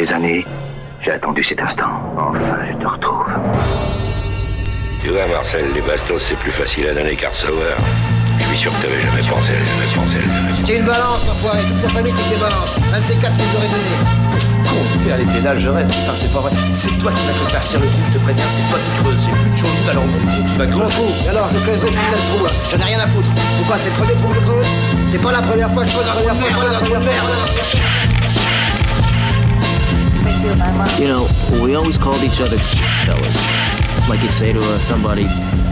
des années, j'ai attendu cet instant. Enfin, je te retrouve. Tu vois, Marcel, les bastos, c'est plus facile à donner qu'à recevoir. Je suis sûr que t'avais jamais pensé à ça, pensé. C'était une balance, l'enfoiré. Toute sa famille, c'est que des balances. Un de ces quatre nous aurait donné. Con, père les pédales, je rêve, putain, c'est pas vrai. C'est toi qui vas te faire cirer le trou, je te préviens, c'est toi qui creuses. J'ai plus de chaud alors mon con, tu vas Je m'en creuser. fous. Et alors, je creuserai ce putain de trou, là. J'en ai rien à foutre. Pourquoi C'est le premier trou que je creuse C'est pas la première fois que je creuse un trou de merde. un trou de merde. You know, we always called each other fellas. Like you'd say to uh, somebody,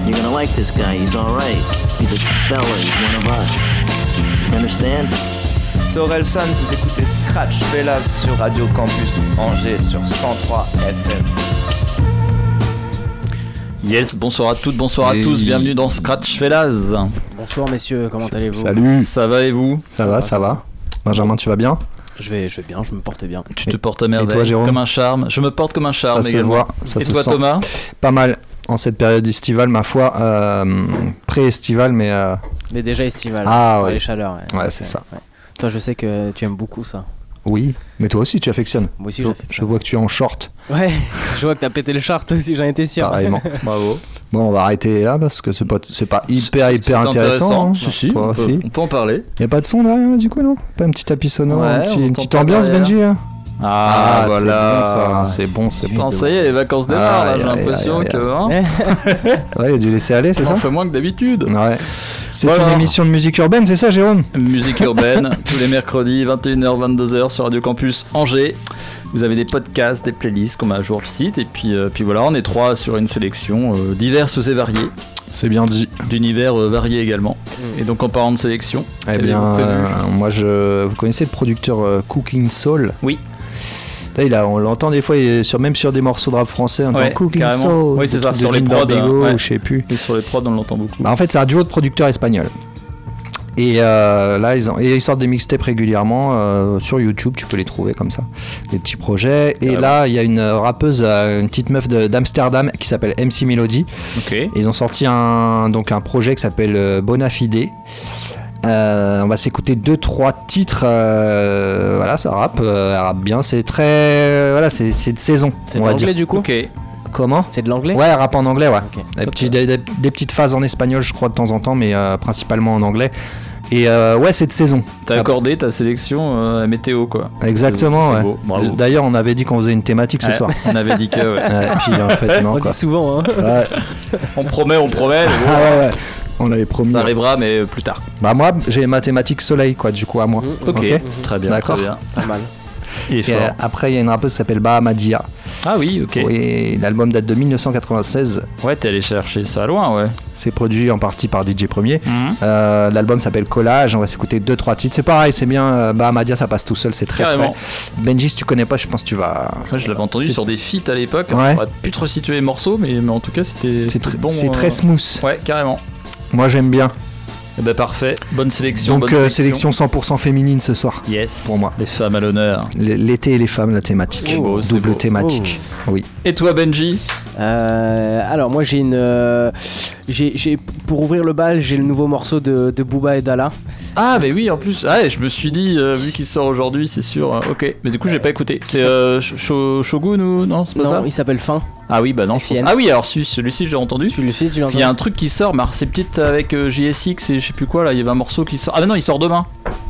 you're gonna like this guy, he's alright. He's a fella, he's one of us. You understand? C'est Orelsan, vous écoutez Scratch Fellas sur Radio Campus Angers sur 103 FM. Yes, bonsoir à toutes, bonsoir Et- à tous, bienvenue dans Scratch Fellas. Bonsoir messieurs, comment allez-vous? Salut, Ça va et vous? Ça va, ça va Benjamin, tu vas bien? Je vais, je vais bien, je me porte bien. Tu te portes à merveille, toi, Jérôme comme un charme. Je me porte comme un charme Ça se également. voit, ça et se toi sent. Thomas Pas mal en cette période estivale, ma foi, euh, pré-estivale, mais euh, Mais déjà estival. Ah, pour ouais. Les chaleurs. Ouais, Ouais, c'est ça. ouais. Toi, je sais que tu aimes beaucoup ça. Oui. Mais toi aussi, tu affectionnes. Moi aussi, Je, j'affectionne. je vois que tu es en short, Ouais, je vois que t'as pété le chart aussi, j'en étais sûr. pareillement. Bravo. Bon, on va arrêter là parce que c'est pas, c'est pas hyper, C'est hyper intéressant. hein. Si, si, on peut, aussi. on peut en parler. Y a pas de son derrière là, du coup, non? Pas un petit tapis sonore, Ouais, un petit- on une petite ambiance, derrière. Benji hein? Ah, c'est voilà. C'est bon, c'est bon. ça y est, les vacances démarrent là, j'ai l'impression que. Hein, Ouais, y a dû laisser aller, c'est on ça fait moins que d'habitude. Ouais. C'est Voilà. une émission de musique urbaine, c'est ça, Jérôme Musique urbaine, tous les mercredis, 21h, 22h sur Radio Campus Angers. Vous avez des podcasts, des playlists qu'on met à jour le site. Et puis, euh, puis voilà, on est trois sur une sélection euh, diverses et variées, C'est bien dit. d'univers euh, variés également. Et donc en parlant de sélection, Eh bien, euh, moi, je, vous connaissez le producteur euh, Cooking Soul? Oui. Là, il a, on l'entend des fois, sur, même sur des morceaux de rap français, on Ouais, entend Cooking carrément. Soul. Oui, c'est ça, sur les prods, Bego, ouais. ou je sais plus. et sur les prods, on l'entend beaucoup. Bah, en fait, c'est un duo de producteurs espagnols. Et euh, là, ils, ont, et ils sortent des mixtapes régulièrement euh, sur YouTube, tu peux les trouver comme ça, des petits projets. Et là, il y a une rappeuse, euh, une petite meuf de- d'Amsterdam qui s'appelle MC Melody. Ils ont sorti un, donc un projet qui s'appelle Bonafide. Euh, on va s'écouter deux trois titres. euh, voilà, ça rappe, euh, elle rappe bien. C'est très, voilà, c'est c'est de saison. C'est on de va l'anglais dire. du coup Ok. Comment C'est de l'anglais Ouais, rappe en anglais, ouais. Des, petits- des- des- des petites phases en espagnol, je crois de temps en temps, mais euh, principalement en anglais. Et euh, ouais, c'est de saison. T'as Ça- accordé ta sélection euh, à météo, quoi. Exactement. C'est ouais. beau, bravo. D'ailleurs, on avait dit qu'on faisait une thématique ce Ouais, soir. On avait dit que. ouais. Ouais, puis en fait, non On quoi. dit souvent, hein. Ouais. On promet, on promet. Ah ouais, ouais. On avait promis. Ça arrivera, mais plus tard. Bah moi, j'ai mathématiques soleil, quoi, du coup à moi. Ok, Ok. très bien, D'accord. très bien. Pas mal. Et euh, après, il y a une rappeuse qui s'appelle Bahamadia. Ah oui, ok. Oui, l'album date de 1996. Ouais, t'es allé chercher ça loin, ouais. C'est produit en partie par DJ Premier. Mhm. Euh, l'album s'appelle Collage. On va s'écouter deux trois titres. C'est pareil, c'est bien. euh, Bahamadia, ça passe tout seul, c'est très Carrément. frais. Benji, si tu connais pas, je pense que tu vas. Moi, je l'avais entendu C'est- sur des feats à l'époque. Ouais. Je pourrais plus te resituer les morceaux, mais, mais en tout cas, c'était C'est c'était tr- bon. c'est euh, très smooth. Ouais, carrément. Moi, j'aime bien. Eh ben parfait. Bonne sélection. Donc, bonne euh, sélection 100% féminine ce soir. Yes. pour moi. Les femmes à l'honneur. L'été et les femmes, la thématique. C'est beau, Double beau. thématique. Oui. Et toi, Benji? Euh, alors moi j'ai une, euh, j'ai, j'ai- pour ouvrir le bal j'ai le nouveau morceau de, de Booba et Dala. Ah, mais oui, en plus. Ah, je me suis dit, euh, vu qu'il sort aujourd'hui, c'est sûr. euh, ok. Mais du coup, j'ai pas écouté. C'est euh, Sh- Sho- Shogun ou non C'est pas Non, ça il s'appelle Fin. Ah oui, bah non. je Ah oui, alors celui- celui-ci, j'ai entendu. Tu le sais, tu Parce qu'il y a l'entends un truc qui sort, mais alors, c'est peut-être avec euh, JSX et je sais plus quoi là, il y avait un morceau qui sort. Ah, mais non, il sort demain.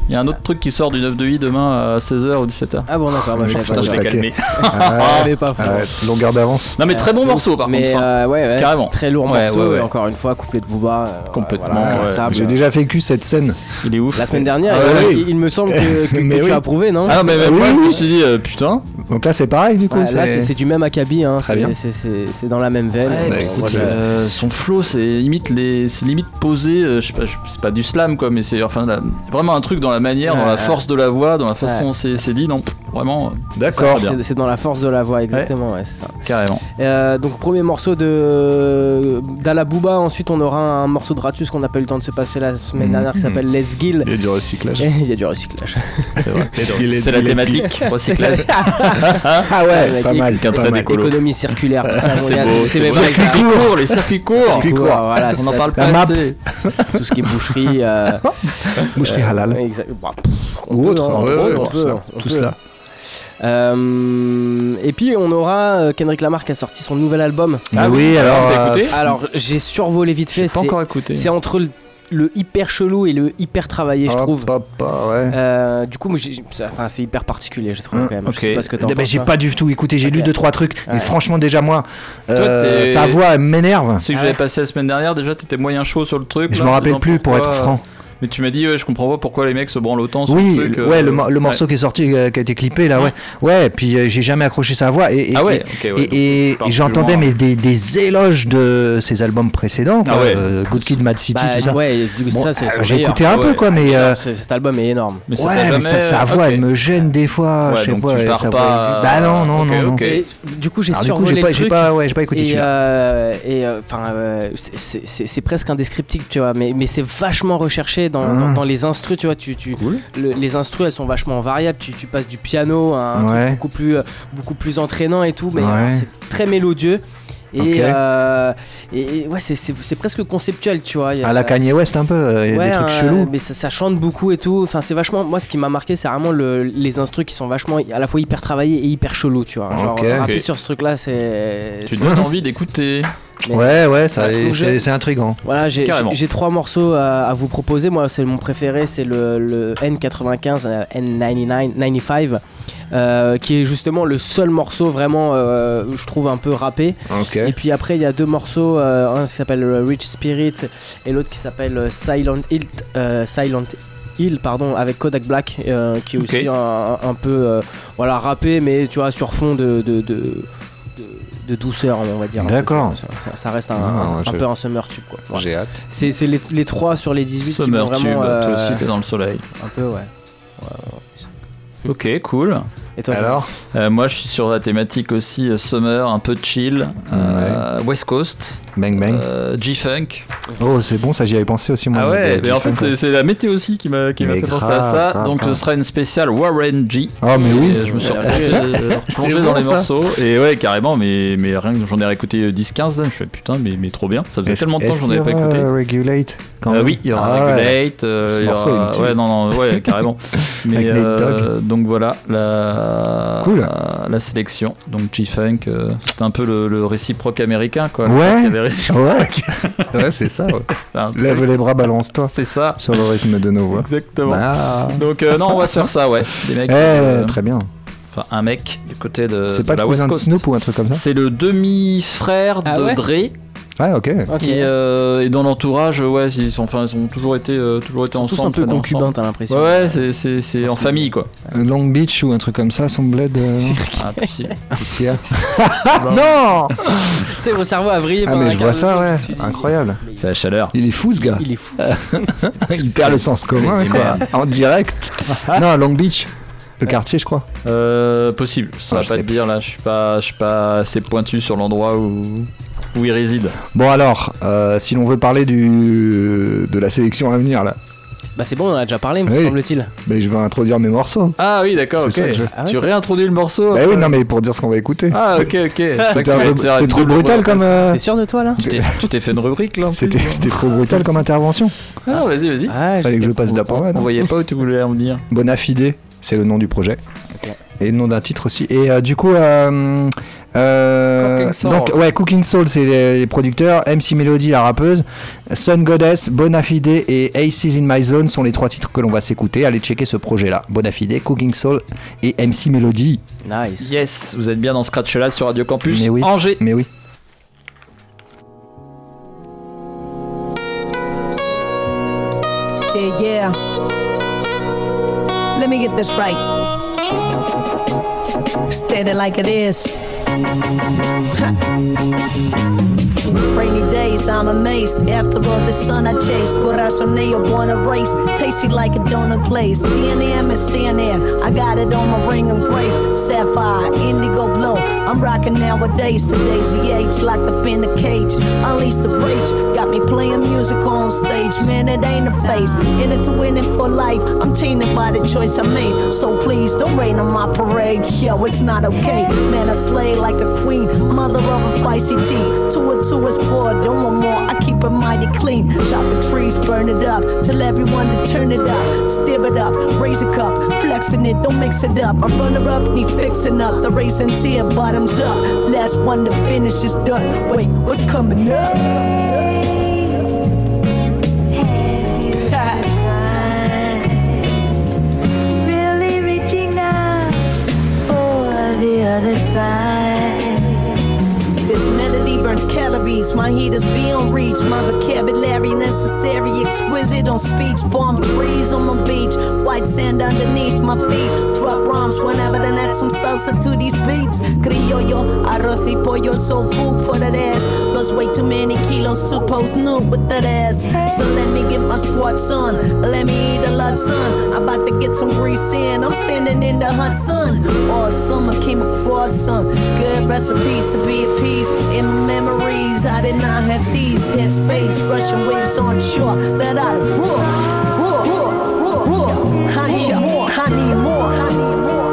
Il y a un autre truc qui sort du 9 de I demain à 16h ou 17h. Ah bon d'accord, moi je l'ai calmé. Ah, mais pas frérot. ouais, longueur d'avance. Non, mais très bon morceau par mais contre. hein. euh, ouais, ouais, Carrément. très lourd Ouais, morceau. ouais, ouais. et encore une fois, couplet de Booba. euh, Complètement, voilà, ouais. inlassable. J'ai déjà vécu cette scène. Il est ouf. La semaine dernière, Ah il- oui. il, il me semble que, que- que Mais tu oui. as approuvé, non Ah mais même Oui, moi, je me suis dit, euh, putain. Donc là, c'est pareil du coup. Ouais, là, c'est du même acabit, hein. Très c'est- dans la même veine. Son flow, c'est limite les, c'est limite posé. je sais pas, c'est pas du slam quoi, mais c'est enfin vraiment un truc dans la manière, dans la force de la voix, dans la façon dont c'est dit. Non, vraiment, D'accord. C'est dans la force de la voix, exactement, ouais, c'est ça. carrément. Euh, donc premier morceau de Dala Booba, ensuite on aura un morceau de Ratus qu'on n'a pas eu le temps de se passer la semaine Mhm. dernière qui s'appelle Let's Gill. Il y a du recyclage. Et Il y a du recyclage. C'est la thématique, recyclage. Ah ouais, pas mal. Économie circulaire, tout ça. C'est Les circuits courts, les circuits courts. Voilà, On en parle pas assez. tout ce qui est boucherie. euh, Boucherie euh, halal. exact- bah, Ou autre, tout cela, Euh, et puis on aura euh, Kendrick Lamar qui a sorti son nouvel album. Ah oui, alors. t'as euh, Alors j'ai survolé vite fait. Pas C'est encore écouté. c'est entre le, le hyper chelou et le hyper travaillé, je trouve. hop, hop, ouais. Euh, du coup, enfin, c'est hyper particulier, j'ai trouvé Hum, quand même. ok. Je sais pas ce que t'en penses. j'ai toi. pas du tout écouté, j'ai lu deux trois trucs Ouais. et franchement déjà moi euh, sa voix m'énerve. C'est que Ah j'avais ouais. passé la semaine dernière, déjà t'étais moyen chaud sur le truc. Je me rappelle plus pour être franc. Mais tu m'as dit, ouais, je comprends pas pourquoi les mecs se branlent autant sur Oui, le truc. euh, ouais, le, mo- le morceau qui est sorti, euh, qui a été clippé là, ouais. Ouais, puis euh, j'ai jamais accroché sa voix et, et- Ah ouais, et- ok, ouais. et- j'entendais mais des, des éloges de ses albums précédents, quoi, Ah ouais. euh, Good Kid, Mad City, Bah, tout ça. ouais, du coup, Bon, ça, c'est euh, son j'ai écouté un Ah peu quoi, mais euh, Ce- Cet album est énorme. Mais ouais, mais sa, voix elle me gêne des fois, je sais donc pas. Bah non, non, non, du coup, j'ai Alors, du coup, survolé j'ai pas, le j'ai truc. pas, ouais, j'ai pas écouté Et, celui-là. euh, et euh, enfin, euh, c'est- presque indescriptible, tu vois, mais c'est vachement recherché dans, Ah. dans les instrus, tu vois. Tu, tu, le- les instrus, elles sont vachement variables. Tu, tu passes du piano à un Ouais. truc beaucoup plus, euh, beaucoup plus entraînant et tout, mais Ouais. alors, c'est très mélodieux. Et, euh, et, ouais, c'est- c'est c'est presque conceptuel, tu vois. Il y a- À la Kanye West un peu, euh, il y a Ouais, des trucs euh, chelous. mais ça, ça chante beaucoup et tout. Enfin, c'est vachement. Moi, ce qui m'a marqué, c'est vraiment le- les instrus qui sont vachement à la fois hyper travaillés et hyper chelous, tu vois. Genre, Ok. rapper Ok. sur ce truc-là, c'est. Tu c'est- donnes envie d'écouter. Mais- Ouais, ouais, ça, c'est intriguant. Voilà, j'ai trois morceaux à, à vous proposer. Moi, c'est mon préféré, c'est le, le N95, euh, N99, 95, euh, qui est justement le seul morceau vraiment, euh, je trouve, un peu rappé. Et puis après, il y a deux morceaux, euh, un qui s'appelle Rich Spirit et l'autre qui s'appelle Silent Hill, euh, Silent Hill, pardon, avec Kodak Black, euh, qui est aussi un, un peu, euh, voilà, rappé, mais tu vois, sur fond de, de, de, de- douceur, on va dire. D'accord. Ça, ça reste un, un- un je- peu un summer tube, quoi. Voilà. J'ai hâte. C'est c'est les, les trois sur les 18 qui Summer m'ont Tube, vraiment. toi euh, aussi t'es dans le soleil. un peu, ouais. Ok, cool. Et toi, Alors Euh, moi je suis sur la thématique aussi euh, Summer, un peu chill. euh, West Coast, Bang bang. euh, G-Funk. Oh, c'est bon, ça j'y avais pensé aussi moi. Ah ouais, mais en fait c'est- c'est la météo aussi qui m'a qui m'a fait penser à ça. grave, Donc grave. ce sera une spéciale Warren G. Oh, mais Et oui. Je me suis Ouais, replongé, bon, dans les ça. morceaux. Et ouais, carrément, mais, mais rien que j'en ai réécouté euh, 10-15 là. Je fais putain, mais, mais trop bien. Ça faisait Est-ce- tellement de temps que j'en avais pas qu'il y aura, écouté. Regulate quand Euh, même oui, il y aura Ah ouais. Regulate, euh, Ce il y morceau, aura- ouais, non, non, ouais, carrément. Mais euh, donc voilà la, Cool. la, la sélection. Donc G-Funk, euh, c'était un peu le, le réciproque américain, quoi. Ouais. Ouais, ouais c'est ça. Lève les bras, balance-toi C'est ça, sur le rythme de nos voix. exactement. Ah. Donc euh, non, on va se faire ça, ouais. Des mecs, Eh, euh, très bien. enfin un mec du côté de, C'est de pas la le West cousin de Coast. Snoop ou un truc comme ça C'est le demi-frère Ah de ouais Dre. Ah, ok. Ok. Qui, euh, et dans l'entourage, ouais, ils sont, enfin, ils ont toujours été, euh, toujours été Ils sont tous ensemble. un peu concubins, t'as l'impression. Ouais, ouais, c'est, c'est, c'est en famille, quoi. Long Beach ou un truc comme ça, son bled. euh, Ah, ah. non T'es mon cerveau a vrillé Ah, mais je vois ça, ouais. Incroyable. C'est la chaleur. Il est fou ce gars. Il est fou. Il perd le sens commun, quoi. En direct. non, Long Beach. Le quartier, je crois. Euh, possible. Ça Ah, va pas te dire là. Je suis pas, je suis pas assez pointu sur l'endroit où où il réside. Bon, alors, euh, si l'on veut parler du... de la sélection à venir, là, Bah c'est bon, on en a déjà parlé, me Oui. semble-t-il. mais je vais introduire mes morceaux. Ah oui, d'accord. Ok. ça que je- Ah ouais, tu réintroduis le morceau. Bah oui, non, mais pour dire ce qu'on va écouter. Ah ok, ok. C'était un trop brutal comme. euh, T'es sûr de toi là Tu t'es, fait une rubrique là. C'était c'était trop brutal comme intervention. Ah vas-y, vas-y. Ah, Fallait que je passe la On, parole. on voyait pas où tu voulais en venir. Bonafide, c'est le nom du projet. Et le nom d'un titre aussi. Et euh, du coup, euh, euh, Cooking Soul. donc ouais, Cooking Soul, c'est les, les producteurs. MC Melody, la rappeuse. Sun Goddess, Bonafide et Aces in My Zone sont les trois titres que l'on va s'écouter. Allez checker ce projet-là. Bonafide, Cooking Soul et MC Melody. Nice. Yes, vous êtes bien dans Scratch là sur Radio Campus Mais oui. Angers. Mais oui. Yeah, yeah. Let me get this right. It like it is. Rainy days, I'm amazed. After all the sun I chased, corazonillo born a race. Tasty like a donut glaze. DNM is CNN. I got it on my ring engraved. Sapphire, indigo blue. I'm rocking nowadays. Today's the age, locked up in the cage. Unleash the rage. Got me playing music on stage. Man, it ain't a phase. In it to win it for life. I'm tainted by the choice I made. So please don't rain on my parade. Yo, it's not okay. Man, I slay like a queen, mother of a feisty tea. Two and two is four, don't want more. I keep it mighty clean. Chopping trees, burn it up. Tell everyone to turn it up. Stir it up, raise a cup, flexing it, don't mix it up. A runner up needs fixing up. The raisins here, bottoms up. Last one to finish is done. Wait, what's coming up? Really reaching out for the other side. This melody burns calories. My heat is beyond reach. My vocabulary necessary, exquisite on speech. Palm trees on my. White sand underneath my feet. Drop rhymes whenever the next some salsa to these beats. Criollo, arroz y pollo, so food for that ass. Lost way too many kilos to post nude with that ass. So let me get my squats on. Let me eat a lot, son. I'm about to get some grease in. I'm standing in the hot sun. Awesome, I came across some good recipes to be at peace. In memories, I did not have these. Headspace, rushing waves on shore. That I roar, I need more, I need more.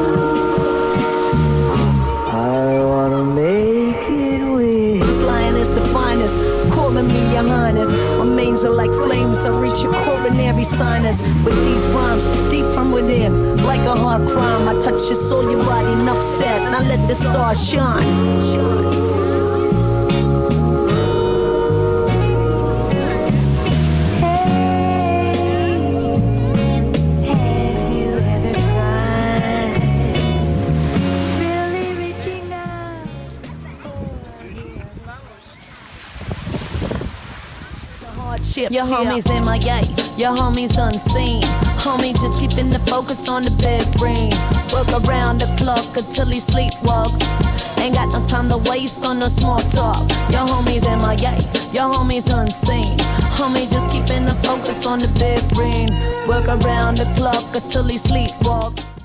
I wanna make it with This lion is the finest, calling me your highness. My manes are like flames, I reach your coronary sinus. With these rhymes, deep from within, like a hard crime. I touch your soul, your body, enough said. Now let the stars shine. Your homies in my MIA, your homies unseen. Homie just keeping the focus on the big green. Work around the clock until he sleepwalks. Ain't got no time to waste on no small talk. Your homies in my MIA, your homies unseen. Homie just keeping the focus on the big green. Work around the clock until he sleepwalks.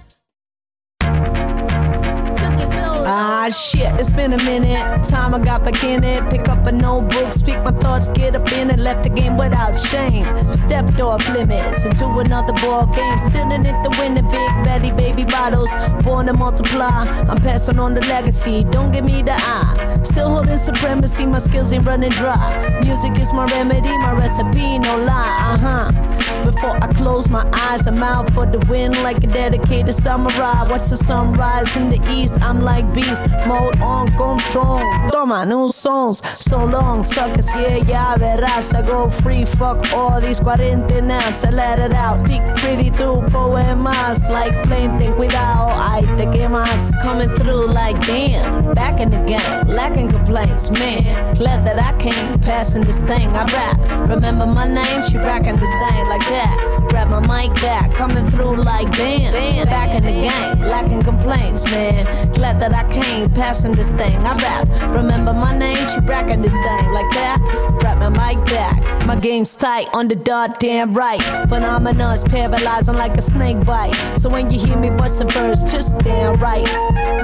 Ah shit, it's been a minute. Time I got back in it. Pick up a notebook, speak my thoughts, get up in it. Left the game without shame. Stepped off limits into another ball game. Still in it to win it. Big Betty baby bottles, born to multiply. I'm passing on the legacy. Don't give me the eye. Still holding supremacy. My skills ain't running dry. Music is my remedy, my recipe, no lie. Uh huh. Before I close my eyes, I'm out for the win like a dedicated samurai. Watch the sunrise in the east. I'm like beast, mode on, go strong. Toma, new songs, so long, suckers, yeah, yeah, verás. I go free, fuck all these cuarentenas. I let it out, speak freely through poemas. Like flame, think without, I te quemas. Coming through like damn, back in the game, lacking complaints, man. Glad that I came, passing this thing. I rap, remember my name, she rocking this thing like that. Grab my mic back, coming through like damn. Back in the game, lacking complaints, man. Glad that I came, passing this thing. I rap, remember my name, she rocking this thing like that. Grab my mic back, my game's tight on the dot, damn right. Phenomenon's paralyzing like a snake bite. So when you hear me bust first, just stand right.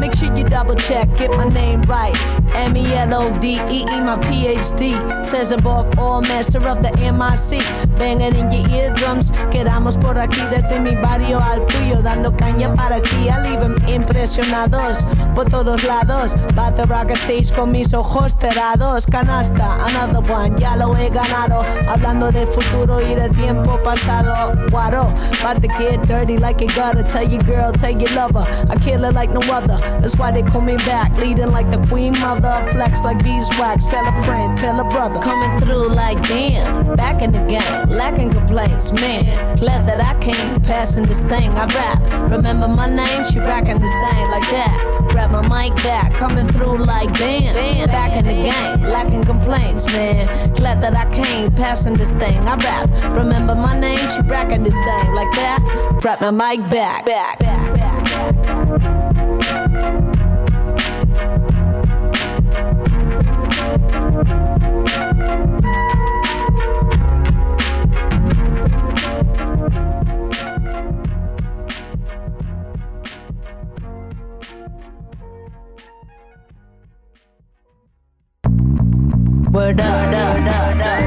Make sure you double check, get my name right. M E L O D E E, my PhD. Says above all, master of the MIC. Banging in your eardrums. Quedamos por aquí desde mi barrio al tuyo, dando caña para ti. 'em impresionados por todos lados. About to rock a stage con mis ojos cerrados. Canasta, another one, ya lo he ganado. Hablando del futuro y del tiempo pasado. Guaro, about to get dirty like a gotta. Tell your girl, tell your lover. I kill it like no other. That's why they call me back, leading like the queen mother. Flex like beeswax. Tell a friend, tell a brother. Coming through like damn. Back in the game, lacking complaints, man. Glad that I came, passing this thing. I rap. Remember my name, she rocking this thing like that. Grab my mic back, coming through like damn. Back in the game, lacking complaints, man. Glad that I came, passing this thing. I rap. Remember my name, she rocking this thing like that. Grab my mic back. back. Word up, up, da da da chill,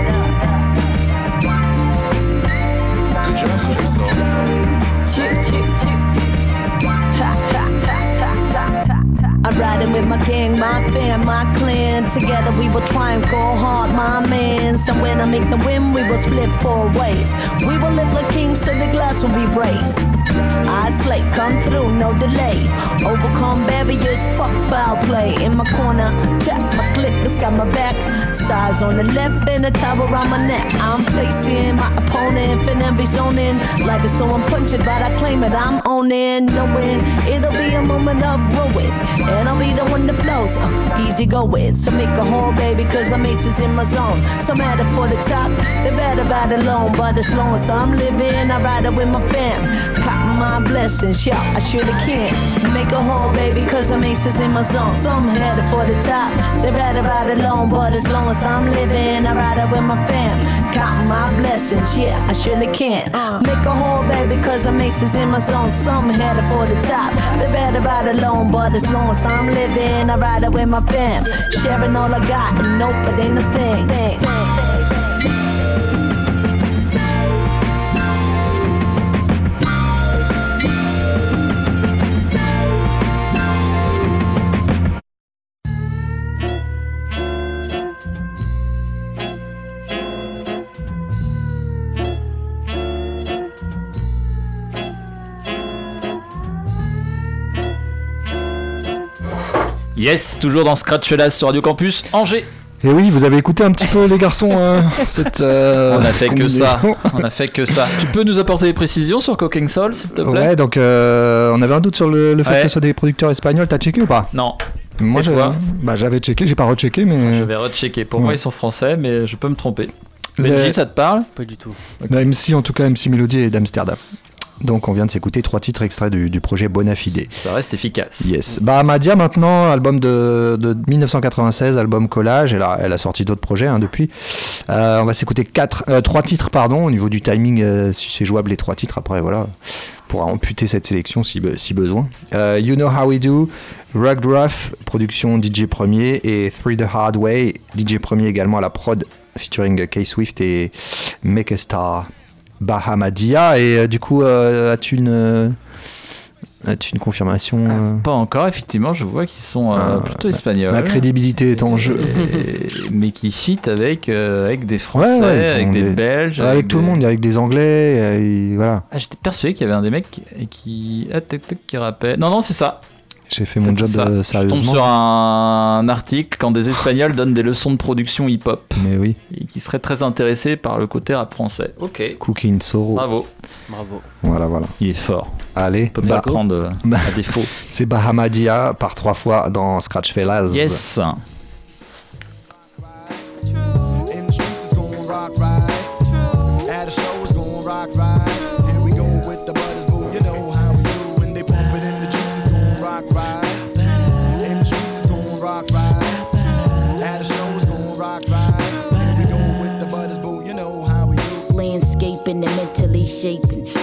gang, my fam, my clan. Together we will try and go hard, my man. So when I make the win, we will split four ways. We will live like kings, so the glass will be raised. I slay, come through, no delay. Overcome barriers, fuck foul play. In my corner, check my click, it's got my back. Size on the left and a tower around my neck. I'm facing my opponent, finna be zoning. Life is so unpunctured, but I claim it, I'm owning. Knowing it'll be a moment of growing. And I'll be the one that flows, uh, easy going. So make a hole, baby, cause I'm aces in my zone. So matter for the top, they better ride alone. But as long as I'm living, I ride it with my fam. Cop my blessings, yeah, I surely can. Make a hole, baby, cause I'm aces in my zone. So I'm headed for the top, they better ride alone. But as long as I'm living, I ride it with my fam. Count my blessings, yeah, I surely can. Uh. Make a hole, baby, cause I'm aces in my zone. Some headed for the top, they better ride alone. But as long as I'm living, I ride it with my fam. Sharing all I got, and nope, it ain't a thing. Yes, toujours dans Scratch sur Radio Campus Angers. Et oui, vous avez écouté un petit peu les garçons euh, cette, euh, On a fait que ça. On a fait que ça. Tu peux nous apporter des précisions sur Cooking Soul, s'il te plaît? Ouais, donc euh, on avait un doute sur le, le fait Ouais. que ce soit des producteurs espagnols. T'as checké ou pas? Non. Moi, j'avais bah, j'avais checké, j'ai pas rechecké, mais Je vais rechecker. Pour moi, ils sont français, mais je peux me tromper. Benji, ça te parle? Pas du tout. la MC en tout cas, MC Melody est d'Amsterdam. Donc on vient de s'écouter trois titres extraits du, du projet Bonafide. Ça reste efficace. Yes. Bah Madia maintenant, album de, de 1996, album collage. Elle a, elle a sorti d'autres projets hein, depuis. Euh, on va s'écouter quatre, euh, trois titres pardon. Au niveau du timing, euh, si c'est jouable les trois titres. Après voilà, on pourra amputer cette sélection si, be- si besoin. You Know How We Do, Rugged Rough, production DJ Premier et Three the Hard Way, DJ Premier également à la prod featuring K-Swift et Make a Star. Bahamadia et euh, du coup euh, as-tu une euh, as-tu une confirmation euh Pas encore, effectivement, je vois qu'ils sont euh, Ah, plutôt espagnols. Ma crédibilité est en jeu. Et- mais qui fit avec, euh, avec des Français, Ouais, ouais, avec des, des- Belges. avec, tout le monde, avec des Anglais, et voilà. Ah, J'étais persuadé qu'il y avait un des mecs qui, ah, tac, qui rappait. Non, non, c'est ça. J'ai fait mon fait, job euh, Je tombe sérieusement. sur un, article quand des Espagnols donnent des leçons de production hip-hop Mais oui, et qui seraient très intéressés par le côté rap français. Ok. Cooking Sorrow. Bravo. Bravo. Voilà, voilà. Il est fort. Allez, On peut bien bah, prendre euh, bah. à défaut. c'est Bahamadia par trois fois dans Scratch Fellas. Yes.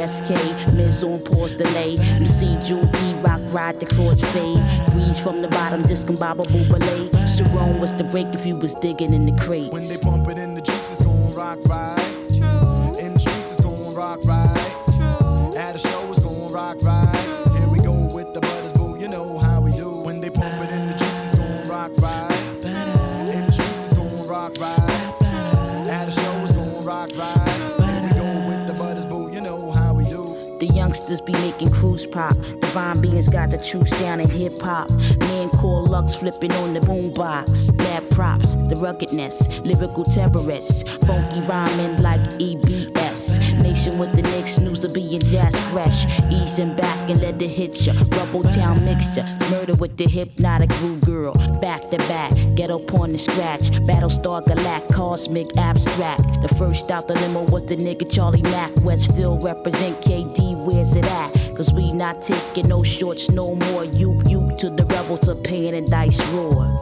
PSK, Miz on pause delay. MC Jewel T Rock ride the cross fade. Breeze from the bottom, discombobable ballet. Sharon was the break if you was digging in the crates. When they pump it in the jeeps, it's gon' rock right. In the streets, it's gon' rock right. At a show, it's gon' rock right. Youngsters be making cruise pop. Divine beings got the true sound in hip hop. Men call Lux flipping on the boombox. Mad props, the ruggedness, lyrical terrorists. Funky rhyming like EBS. Nation with the Knicks, news of being jazz fresh. Easing back and let it hit ya. Rubble town mixture, murder with the hypnotic groove girl. Back to back, ghetto porn and scratch. Battlestar Galact, cosmic abstract. The first out the limo was the nigga Charlie Mack. Westfield represent KD, where's it at? Cause we not taking no shorts no more. You, you to the rebel to pain and dice roar.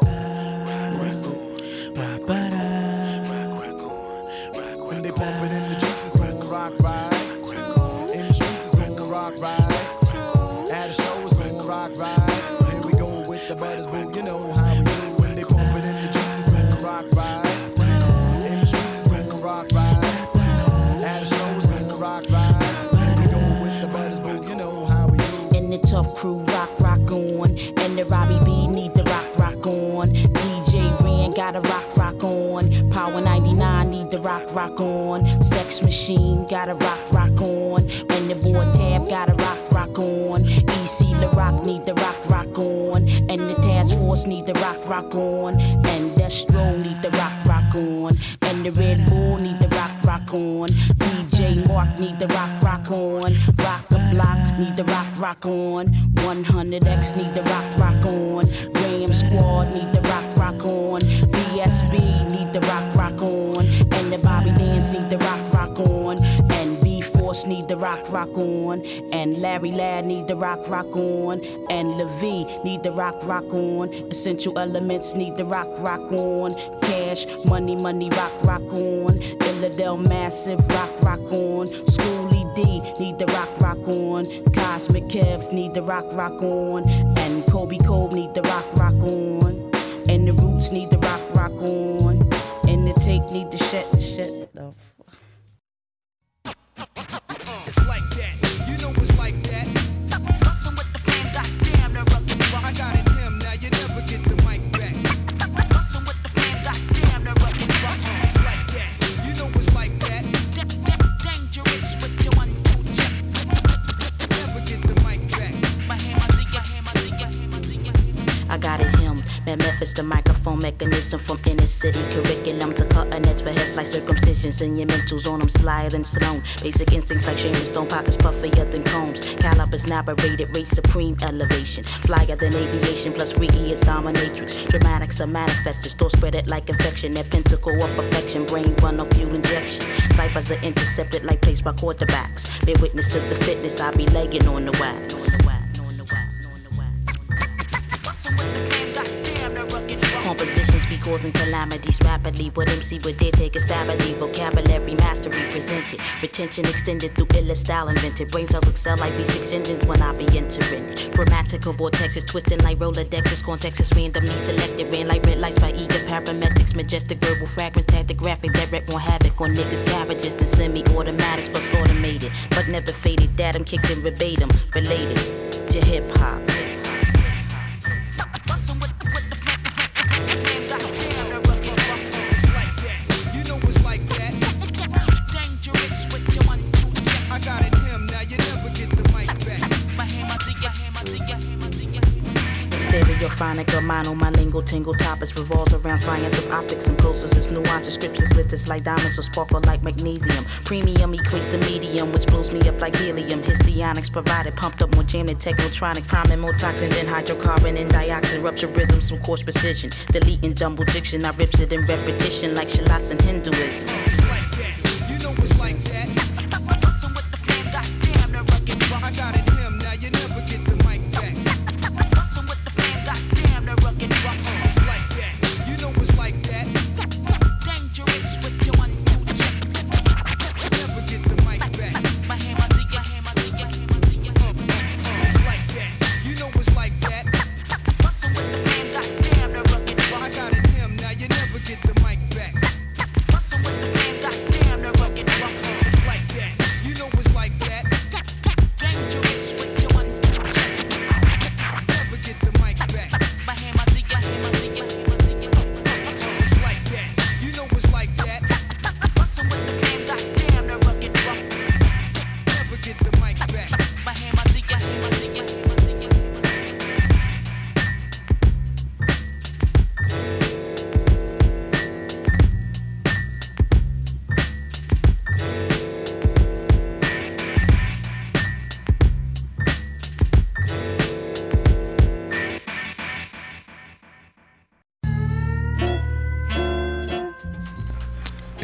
Rock, on. Sex Machine got a rock, rock on. And the boy Tab got a rock, rock on. EC La Rock need the rock, rock on. And the Task Force need the rock, rock on. And Destro need the rock, rock on. And the Red Bull need the rock, rock on. DJ Mark need the rock, rock on. Rock the block need the rock, rock on. 100X need the rock, rock on. Ram Squad need the rock, rock on. BSB need the rock, rock on. B need the rock, rock on. And Larry Ladd need the rock, rock on. And Levy need the rock, rock on. Essential Elements need the rock, rock on. Cash, money, money, rock, rock on. Illadel Massive, rock, rock on. Schoolie D need the rock, rock on. Cosmic Kev need the rock, rock on. And Kobe Cole need the rock, rock on. And the Roots need the rock, rock on. And the Take need the shit, shit. The It's like him. Memphis, the microphone mechanism from inner city curriculum to cutting edge for heads like circumcisions and your mentals on them sliding stone. Basic instincts like Shaman Stone, pockets puffier than combs. Calibers narrated, race supreme elevation. Flyer than aviation, plus freaky is dominatrix. Dramatics are manifested, store spread it like infection. That pentacle of perfection, brain run on fuel injection. Ciphers are intercepted like placed by quarterbacks. Bear witness to the fitness, I be legging on the wax. Compositions be causing calamities rapidly. What MC would dare take a stab at vocabulary mastery presented. Retention extended through illa style invented. Brain cells excel like V6 engines when I be entering. Grammatical vortexes twisting like Rolodexes. Context is randomly selected. Ran like red lights by eager paramedics. Majestic verbal fragments, tactographic that wreck more havoc on niggas' cabbages than semi-automatics plus automated. But never faded. Datum kicked in verbatim. Related to hip hop. Stereophonic or mono, my lingo tingle topics revolves around science of optics and processes, nuances, scripts and glitters like diamonds or sparkle like magnesium. Premium equates to medium, which blows me up like helium. Histionics provided, pumped up more jam than technotronic, priming more toxin than hydrocarbon and dioxin. Rupture rhythms with coarse precision, deleting jumble diction. I rips it in repetition like shallots in Hinduism.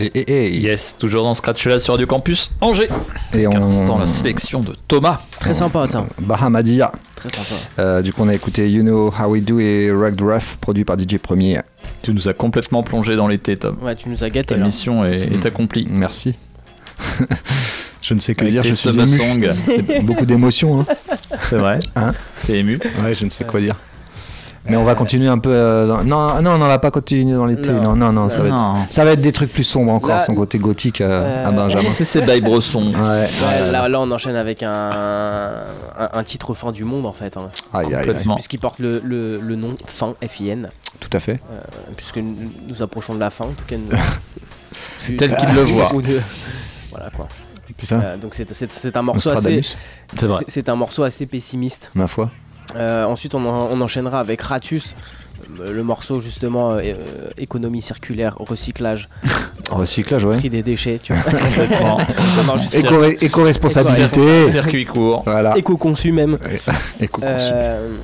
Et, et, et- Yes, toujours dans Scratch là sur Radio Campus Angers. Et Avec on- instant la sélection de Thomas. Très sympa ça. Bahamadia. Très sympa. Euh, du coup, on a écouté You Know How We Do et Rugged Rough, produit par DJ Premier. Tu nous as complètement plongé dans l'été, Tom. Ouais, tu nous as gâté Ta là. mission est, est Mm. accomplie. Merci. je ne sais que Avec dire, je suis ému. C'est beaucoup d'émotions. Hein. C'est vrai Hein T'es ému Ouais, je ne sais quoi dire. Mais on va continuer un peu. euh, dans- Non, non, on n'en va pas continuer dans l'été. Non, non, non, ça, va Non. être... ça va être des trucs plus sombres encore, Là- son côté gothique euh, à Euh, Benjamin. C'est ces bails brossons. Ouais, Ouais, ouais, là, là, on enchaîne avec un, un, un titre fin du monde en fait. hein. Aïe, aïe, aïe. Complètement. Puisqu'il porte le, le, le nom fin, F-I-N. Tout à fait. Euh, puisque nous, nous approchons de la fin, en tout cas. nous- C'est tel qu'il le voit. De- Voilà quoi. Putain, Euh, donc c'est- un morceau assez. C'est un morceau assez pessimiste. ma foi. Euh, ensuite, on, en- on enchaînera avec Ratus, euh, le morceau justement euh, euh, économie circulaire, recyclage, Recyclage, ouais. tri des déchets, tu vois. Juste- Éco- Éco-responsabilité. Circuit court. Voilà. Éco-conçu même. Euh,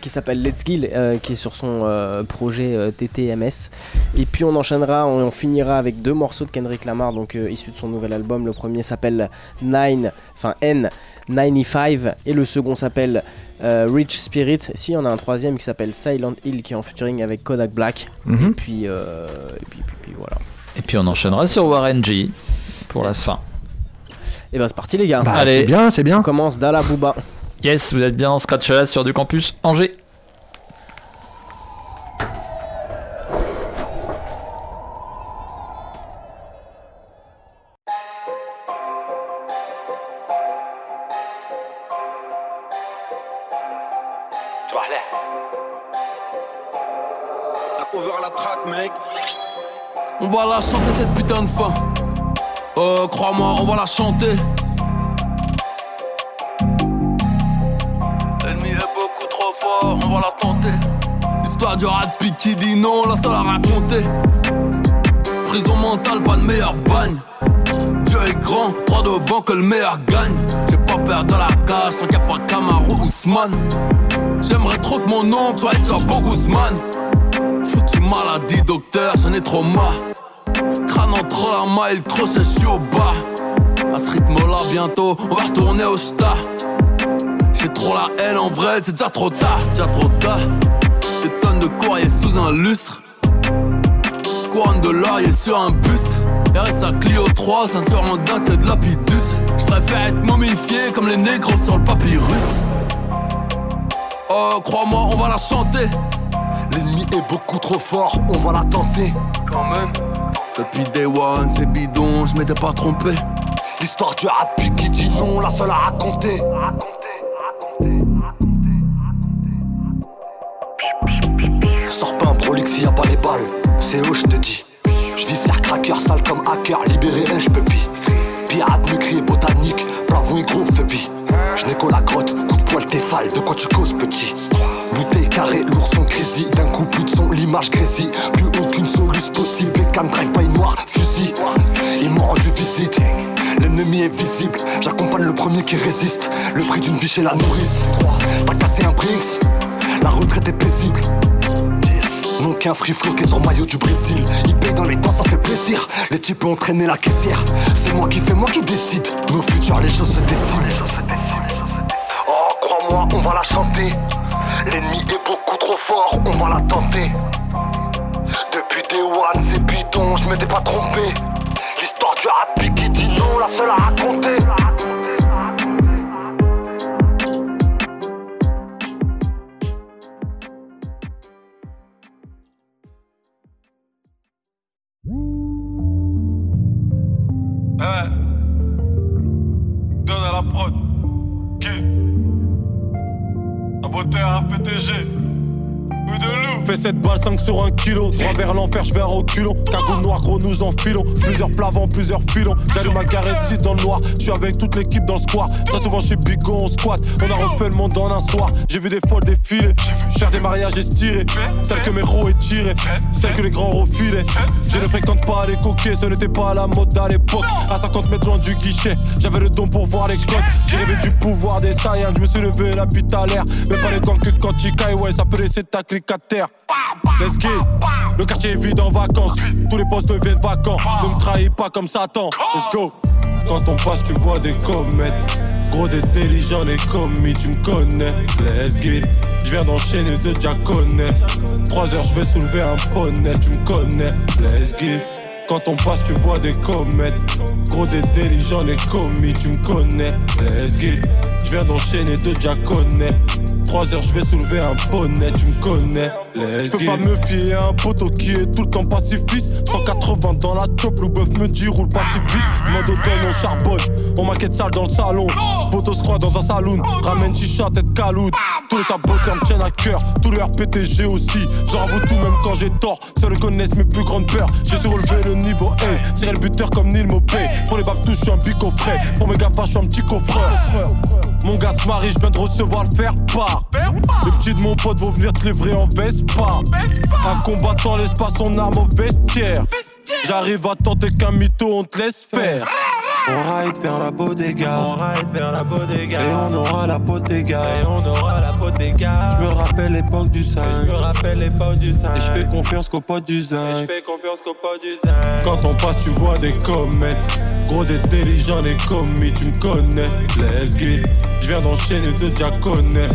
qui s'appelle Let's Kill, euh, qui est sur son euh, projet euh, TTMS. Et puis on enchaînera, on, on finira avec deux morceaux de Kendrick Lamar, donc euh, issus de son nouvel album. Le premier s'appelle Nine, enfin N95, et le second s'appelle euh, Rich Spirit. Si, on a un troisième qui s'appelle Silent Hill, qui est en featuring avec Kodak Black. Mhm. Et puis, euh, et puis, puis- puis voilà. Et puis on enchaînera sur Warren G pour la fin. Et ben c'est parti les gars. Bah, Allez. c'est bien, c'est bien. On commence Dala Booba. Yes, vous êtes bien en scratch là sur du campus Angers. Putain. Euh, crois-moi, on va la chanter. L'ennemi est beaucoup trop fort, on va la tenter. L'histoire du rat de qui dit non, la seule à raconter. Prison mentale, pas de meilleur bagne. Dieu est grand, droit devant que le meilleur gagne. J'ai pas peur de la cage, tant qu'il pas Camaro Ousmane. J'aimerais trop que mon oncle soit déjà beau Guzman. Foutu maladie, docteur, j'en ai trop marre. Entre un mile, crochet, je suis au bas. À ce rythme-là, bientôt, on va retourner au star. J'ai trop la haine en vrai, c'est déjà trop tard, déjà trop tard. Des tonnes de courrier sous un lustre. Couronne de laurier sur un buste. RSA Clio 3, ceinture en dinde et de lapidus. J'préfère être momifié comme les négros sur le papyrus. Oh, crois-moi, on va la chanter. L'ennemi est beaucoup trop fort, on va la tenter. Quand même. Depuis Day One, c'est bidon, je m'étais pas trompé. L'histoire du rat qui dit non, la seule à raconter. Sors pas un prolix s'il y pas les balles, c'est eux je te dis? Je vis cracker sale comme hacker, libéré un je peux. Pirate, nucléaire, botanique, plavon et gros. Je n'ai qu'au la grotte, coup de poil t'effale, de quoi tu causes carré, l'ourson crazy, d'un coup plus de son, l'image grésille. Plus aucune soluce possible, les drive by noir, fusil. Ils m'ont rendu visite, l'ennemi est visible. J'accompagne le premier qui résiste, le prix d'une vie chez la nourrice. Pas de passer un Brinks, la retraite est paisible. Non qu'un free est sur maillot du Brésil. Il paye dans les temps ça fait plaisir. Les types ont traîné la caissière. C'est moi qui fais moi qui décide. Nos futurs les choses se dessinent. Oh crois-moi on va la chanter L'ennemi est beaucoup trop fort On va la tenter. Depuis Day One c'est bidon Je m'étais pas trompé. L'histoire du rat qui dit La seule à raconter un PTG ou de Fais 7 balles, 5 sur 1 kilo. Droit vers l'enfer, je vais à reculons. Cagoule noir, gros, nous enfilons. Plusieurs plavants, plusieurs filons. J'allume ma carrette 6 dans le noir. Je suis avec toute l'équipe dans le square. Très souvent chez Bigo, on squat. On a refait le monde en un soir. J'ai vu des folles défiler. Faire des mariages estirés. Celle que mes roues étirées. Celle que les grands refilaient. Je ne fréquente pas les coquets, ce n'était pas la mode à l'époque. À 50 mètres loin du guichet, j'avais le don pour voir les codes. J'ai rêvé du pouvoir des Saiyans, je me suis levé la bite à l'air. Mais pas les gants que quand il caille, ouais, ça peut laisser ta clique à terre. Let's go. Le quartier est vide en vacances, tous les postes deviennent vacants. Ne me trahis pas comme Satan, let's go. Quand on passe, tu vois des comètes. Gros d'intelligent et commis, tu me connais. Let's get. Je viens d'enchaîner de connais. 3 heures, je vais soulever un poney, tu me connais. Let's get. Quand on passe, tu vois des comètes. Gros d'intelligent et commis, tu me connais. Let's get. Je viens d'enchaîner de connais. 3 heures, je vais soulever un poney, tu me connais. Je peux pas me fier à un poteau qui est tout le temps pacifiste. 180 dans la chop, le bœuf me dit roule pas si vite. Mode automne, on charbonne, on maquette sale dans le salon. Poteau se croit dans un saloon, ramène chicha, tête caloute. Tous les saboteurs me tiennent à cœur, tous les RPTG aussi. J'en avoue tout même quand j'ai tort, seuls connaissent mes plus grandes peurs. J'ai su relever le niveau A, tirer le buteur comme Neil Mopé. Pour les babtous, je suis un bico frais, pour mes gafas, je suis un petit coffreur. Mon gars se marie, je viens de recevoir le faire part Les petits de mon pote vont venir te livrer en Vespa Un combattant laisse pas son arme au vestiaire J'arrive à tenter qu'un mytho on te laisse faire on ride vers la bodega. On ride vers la bodega. Et on aura la potéga. Et on aura la potéga. Je me rappelle l'époque du 5. Je me rappelle l'époque du 5. Et je fais confiance qu'au pote du zinc. Je fais confiance qu'au pote du zinc. Quand on passe, tu vois des comètes. Gros d'intelligents, les commis, tu me connais. Let's get. Je viens d'enchaîner de déjà connais.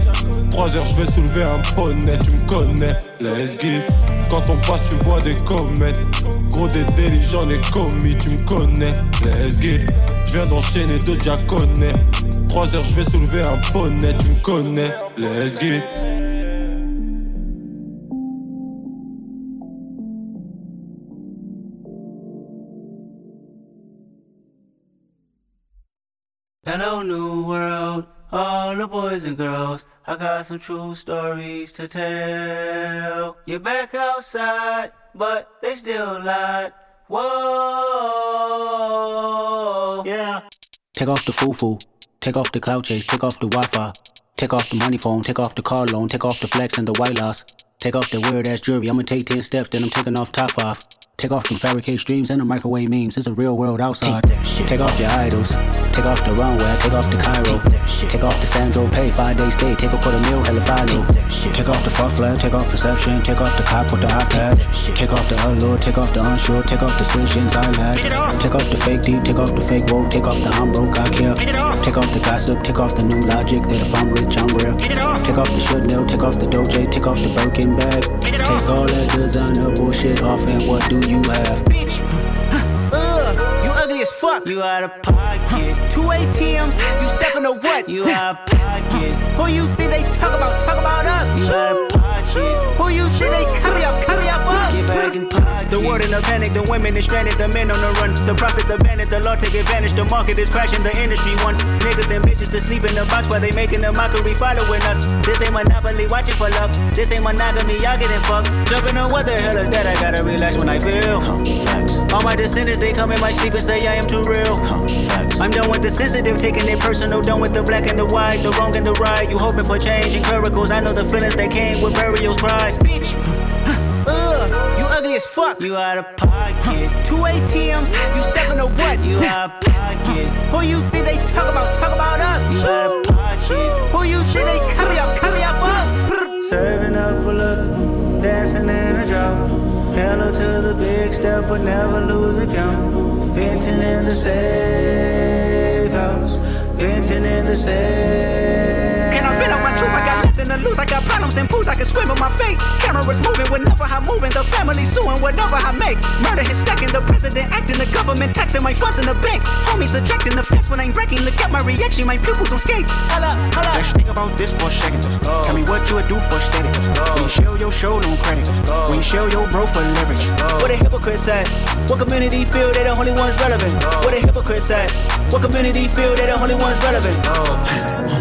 3 heures, je vais soulever un poney, tu me connais. Let's it. Quand on passe, tu vois des comètes. Gros d'intelligents, les commis, tu me connais. Let's it. Je viens d'enchaîner de déjà connais. 3 heures, je vais soulever un poney, tu me connais. Let's it. Hello, new world, all the boys and girls. I got some true stories to tell. You're back outside, but they still lied. Whoa, yeah. Take off the foo-foo, take off the cloud chase, take off the Wi-Fi, take off the money phone, take off the car loan, take off the flex and the white loss, take off the weird ass jewelry. I'ma take ten steps, then I'm taking off top off. Take off them fabricate streams and the microwave memes. It's a real world outside. Take off your idols. Take off the runway. Take off the Cairo. Take off the Sandro Pay. Five day stay. Take off for the meal. Hella follow. Take off the far flag. Take off perception. Take off the cop with the iPad. Take off the allure. Take off the unsure. Take off decisions I lack. Take off the fake deep. Take off the fake woke. Take off the I'm broke. I care. Take off the gossip. Take off the new logic that if I'm rich, I'm real. Take off the should know. Take off the doje. Take off the Birkin Take all that designer bullshit off and what do you have? Ugh, you ugly as fuck. You out of pocket. Two ATMs, you stepping to what? You out of pocket. Who you think they talk about? Talk about us. You out of pocket. Who you think they carry up? Carry up us. Get back in pocket. The world in a panic, the women is stranded, the men on the run. The profits abandoned, the law take advantage. The market is crashing, the industry wants niggas and bitches to sleep in the box while they making a mockery following us. This ain't monopoly, watching for luck. This ain't monogamy, y'all getting fucked. Jumping on what the hell is that? I gotta relax when I feel. All my descendants, they come in my sleep and say I am too real. I'm done with the sensitive, taking it personal. Done with the black and the white, the wrong and the right. You hoping for change and miracles. I know the feelings that came with burials, cries. Bitch. Ugh, you ugly as fuck. You out of pocket. Two ATMs, you stepping to what? You out of pocket. Who you think they talk about? Talk about us. You out of pocket. Who you think they carry up? Carry up us. Serving up a look, dancing in a drop. Hello to the big step, but never lose a count. Venting in the safe house, venting in the safe. Can I vent on my truth? I got nothing to lose. I got problems and pools. I can swim with my fate. Cameras moving whenever I'm moving. The family suing whatever I make. Murder is stacking. The president acting. The government taxing my funds in the bank. Homies ejecting the fence when I'm breaking. Look at my reaction. My pupils on skates. Holla, holla. Let's think about this for a second. Oh. Tell me what you would do for status. Oh. When you show your show, no credit. Oh. When you show your bro for leverage. What a hypocrite said. What community feel they the only ones relevant? What a hypocrite said. What community feel they the only ones relevant?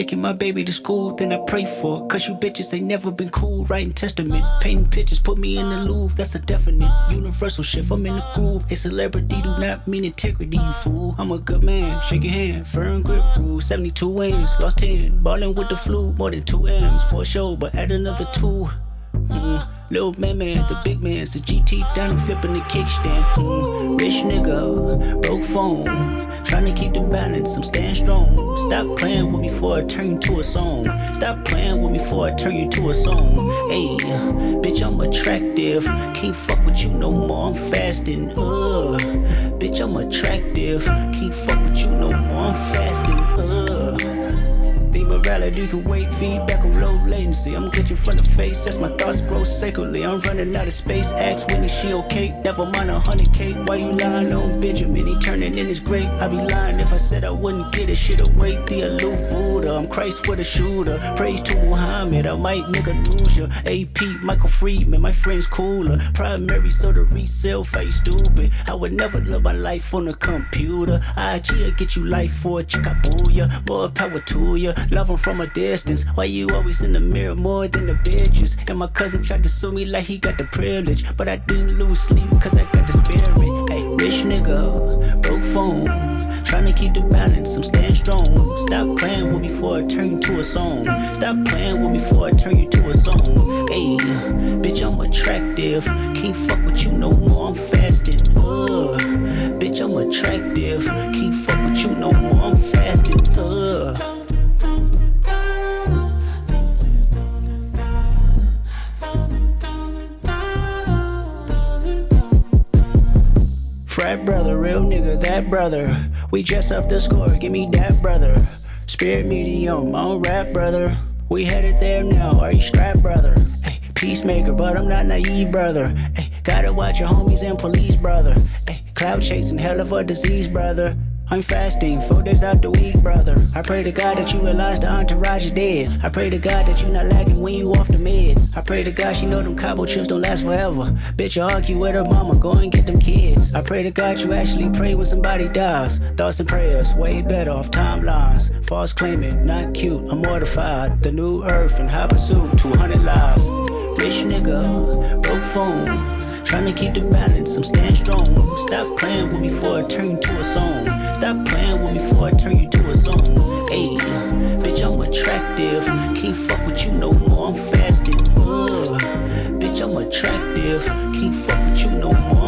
Taking my baby to school, then I pray for it. Cause you bitches ain't never been cool. Writing testament, painting pictures, put me in the Louvre. That's a definite universal shift. I'm in the groove. A celebrity do not mean integrity, you fool. I'm a good man, shake your hand, firm grip rule. 72 wins, lost 10. Ballin' with the flu, more than 2 M's for sure, but add another 2. Little man, man, the big man's the GT down and flipping the kickstand. Mm, rich nigga, broke phone, trying to keep the balance. I'm staying strong. Stop playing with me before I turn you to a song. Stop playing with me before I turn you to a song. Hey, bitch, I'm attractive. Can't fuck with you no more. I'm fasting. Uh, bitch, I'm attractive. Can't fuck with you no more. I'm fasting. Morality can wait, feedback on low latency. I'm glitching from the face as my thoughts grow sacredly. I'm running out of space. Ask Whitney, she okay? Never mind a hundred K. Why you lying on Benjamin? He turning in his grave. I'd be lying if I said I wouldn't get it. Shit away, the aloof Buddha. I'm Christ with a shooter. Praise to Muhammad. I might nigga lose ya. AP, Michael Friedman, my friend's cooler. Primary, so the resale face stupid. I would never live my life on a computer. IG get you life for a chick, I boo. More power to ya. Love 'em from a distance. Why you always in the mirror more than the bitches? And my cousin tried to sue me like he got the privilege. But I didn't lose sleep cause I got the spirit. Hey, rich nigga, broke phone. Trying to keep the balance, I'm staying strong. Stop playing with me before I turn you to a song. Stop playing with me before I turn you to a song. Hey, bitch, I'm attractive. Can't fuck with you no more, I'm fasting. Uh, bitch, I'm attractive. Can't fuck with you no more, I'm Frat brother, real nigga, that brother. We dress up the score, give me that brother. Spirit medium, on rap brother. We headed there now, are you strapped brother? Hey, peacemaker, but I'm not naive brother. Hey, gotta watch your homies and police brother. Hey, cloud chasing, hell of a disease brother. I'm fasting, four days out the week, brother. I pray to God that you realize the entourage is dead. I pray to God that you're not lagging when you off the meds. I pray to God she know them cabo chips don't last forever. Bitch, you argue with her mama, go and get them kids. I pray to God you actually pray when somebody dies. Thoughts and prayers, way better off timelines. False claiming, not cute, I'm mortified. The new earth and high pursuit, 200 lives. Rich nigga, broke phone. Trying to keep the balance, I'm staying strong. Stop playing with me before I turn you to a song. Stop playing with me before I turn you to a song. Hey, bitch, I'm attractive. Can't fuck with you no more, I'm fasting. Uh, bitch, I'm attractive. Can't fuck with you no more,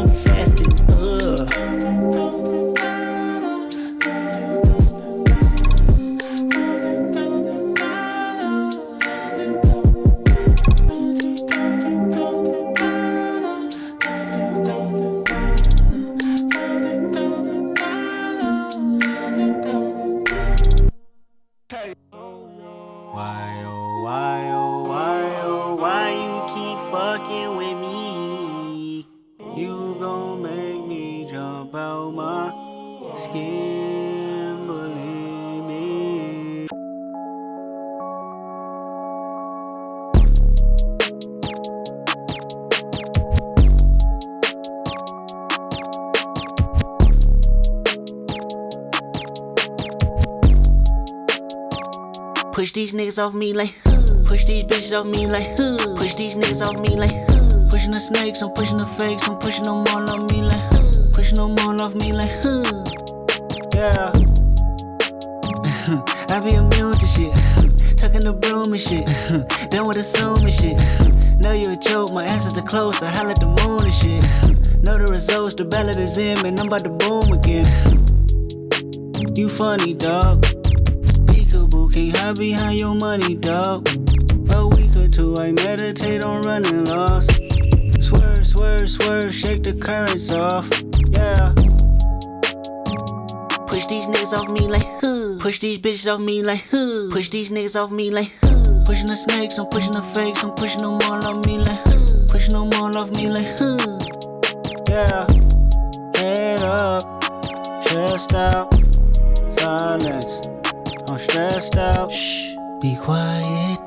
these niggas off me like, push these bitches off me like, push these niggas off me like, pushing the snakes, I'm pushing the fakes, I'm pushing them all off me like, pushing them all off me like. Yeah. I be immune to shit. Tucking the broom and shit. Done with assuming shit. Know you a joke, my answers are close. I holler at the moon and shit. Know the results, the ballot is in, man. I'm about to boom again. You funny, dog. Peekaboo, can't hide behind your money, dog. A week or two, I meditate on running lost. Swerve, swerve, swerve, shake the currents off. Yeah. Push these niggas off me like, huh. push these bitches off me like, huh. push these niggas off me like, huh. Pushing the snakes, I'm pushing the fakes, I'm pushing them all off me like, huh. Pushing them all off me like, huh. Yeah. Head up, chest out, silence. I'm stressed out. Shh, be quiet.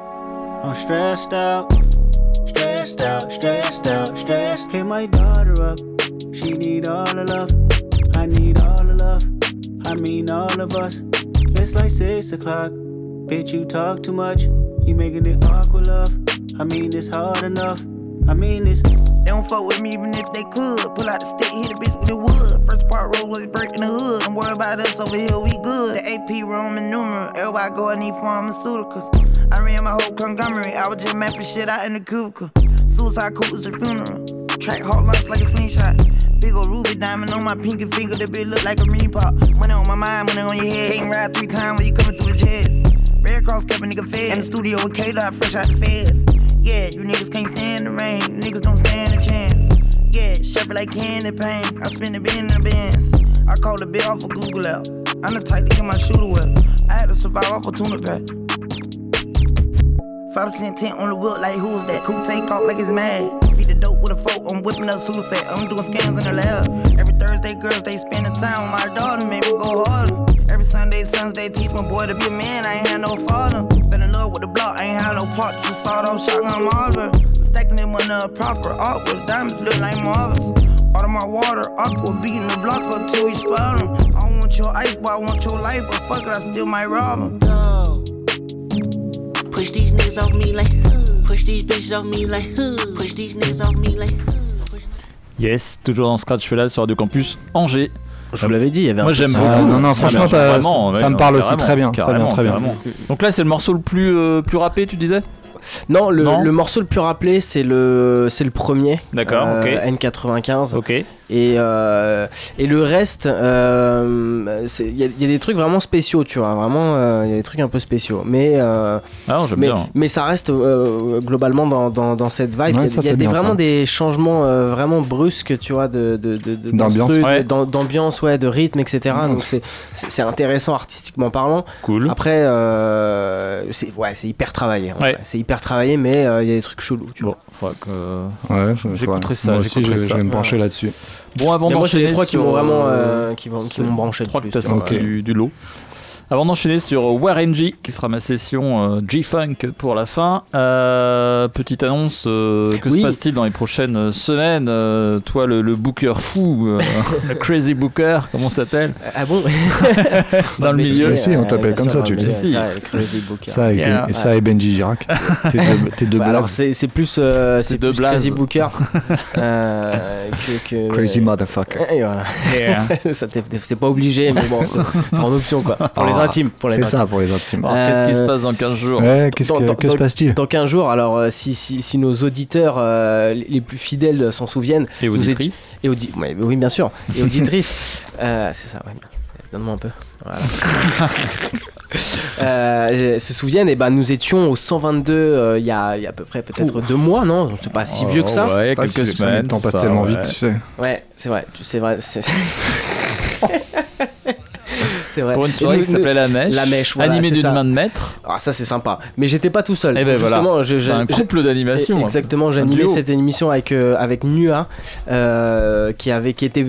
I'm stressed out, stressed out, stressed out, stressed. Hit my daughter up. She need all the love. I need all the love. I mean all of us. It's like six o'clock. Bitch, you talk too much. You making it awkward, love. I mean, it's hard enough. I mean, this. They don't fuck with me even if they could. Pull out the stick, hit a bitch with the wood. First part roll was breaking the hood. Don't worry about us over here, we good. The AP Roman numeral. Everybody go and need pharmaceuticals. I ran my whole conglomerate. I was just mapping shit out in the cubicle. Suicide coat is a funeral. Track hard lunch like a slingshot. Big ol' ruby diamond on my pinky finger. The bitch look like a mini pop. Money on my mind, money on your head. Can't ride three times when you coming through the chest. Red Cross kept a nigga fed. In the studio with K-Dot, fresh out the feds. Yeah, you niggas can't stand the rain. Niggas don't stand a chance. Yeah, sharp like candy paint. I spin a bin in the bins. I call the bill off of Google out. I'm the type to get my shooter wet. I had to survive off a tuna pack. 5% tent on the wheel, like who's that? Cool take off like it's mad. Beat the dope with a fork, I'm whipping up Sudafed. I'm doing scams in the lab. Every Thursday, girls, they spend the time with my daughter, make me go harder. Sunday, Sunday, teach my boy to be a man, I ain't had no father. Been in love with the block, I ain't had no part, just sawed off shotgun Marvin. Stacking them on the proper art with diamonds look like marbles. Out of my water, aqua beating the block up till spout 'em. I don't want your ice, boy, I want your life, but fuck it, I still might rob. Push these niggas off me like, push these bitches off me like, push these niggas off me like. Yes, toujours dans Scratch Fellas sur Radio Campus Angers. Je vous l'avais dit, il y avait un Moi j'aime beaucoup. Ah, non, non, Ah, franchement, mais pas- vraiment, ça ouais, me parle aussi très bien, très bien, très bien. carrément. Donc là c'est le morceau le plus, euh, plus rappé, tu disais? Non, le, Non? le morceau le plus rappelé, c'est le, c'est le premier. D'accord, euh, ok. N95. Ok. Et, euh, et le reste, euh, il y, a- il y a des trucs vraiment spéciaux, tu vois. Vraiment, euh, il y a des trucs un peu spéciaux. Mais, euh, Ah non, mais, bien. mais ça reste euh, globalement dans, dans, dans cette vibe. Ouais, il y a, ça, il y a c'est des, vraiment ça. des changements euh, vraiment brusques, tu vois, de, de, de- de- D'ambiance. de- Ouais. d'am- d'ambiance, ouais, de rythme, etc. Donc c'est, intéressant artistiquement parlant. Cool. Après, euh, c'est ouais, c'est hyper travaillé. Ouais. vrai. C'est hyper travaillé, mais euh, il y a des trucs chelous. Tu vois. Ouais, ouais j'écouterai ça. Moi aussi, je vais, ça. me pencher là-dessus. Bon, avant d'enchaîner, moi, j'ai les trois qui m'ont euh, vraiment euh, qui vont, m'ont branché. Trois hein. du, du lot. Avant d'enchaîner sur Warren G, qui sera ma session euh, G-Funk pour la fin, euh, petite annonce, euh, que Oui. se passe-t-il dans les prochaines semaines Euh, Toi, le, le booker fou, euh, le crazy booker, comment t'appelles Ah bon Dans le milieu. Mais si, on t'appelle comme ça, tu le dis. Si. Ça, Crazy Booker. Ça et, Yeah. et ça et Benji Girac. Tes deux, deux Bah, alors blagues. c'est plus, euh, c'est deux. Crazy Booker euh, que, que- Crazy motherfucker. Et voilà. Yeah. C'est pas obligé, mais bon, c'est en option quoi. Pour les Ah, intimes. Pour les C'est intimes. ça pour les intimes. Alors, Qu'est-ce qui se Euh, passe dans 15 jours Ouais, qu'est-ce Dans- que, dans- que se passe-t-il Dans 15 jours, alors euh, si, si, si nos auditeurs euh, les plus fidèles s'en souviennent. Et auditrices et audi- ouais, oui, bien sûr. Et auditrices. euh, c'est ça, ouais. Donne-moi un peu. Voilà. Euh, se souviennent, et ben nous étions au 122 euh, il y, a, il y a à peu près peut-être deux mois, non? C'est pas si vieux que ça. Oh, Ouais, quelques si- semaines. Le temps passe tellement ouais. vite, tu sais. Ouais, c'est vrai, tu- c'est vrai. C'est c'est vrai. Pour une Et soirée nous- qui s'appelait La Mèche, La Mèche, voilà, animée d'une main de maître. Ah, ça c'est sympa. Mais j'étais pas tout seul. Eh ben voilà. justement, je- C'est je- un couple d'animation. Exactement, j'ai animé cette émission avec, euh, avec Nua, euh, qui, avait, qui était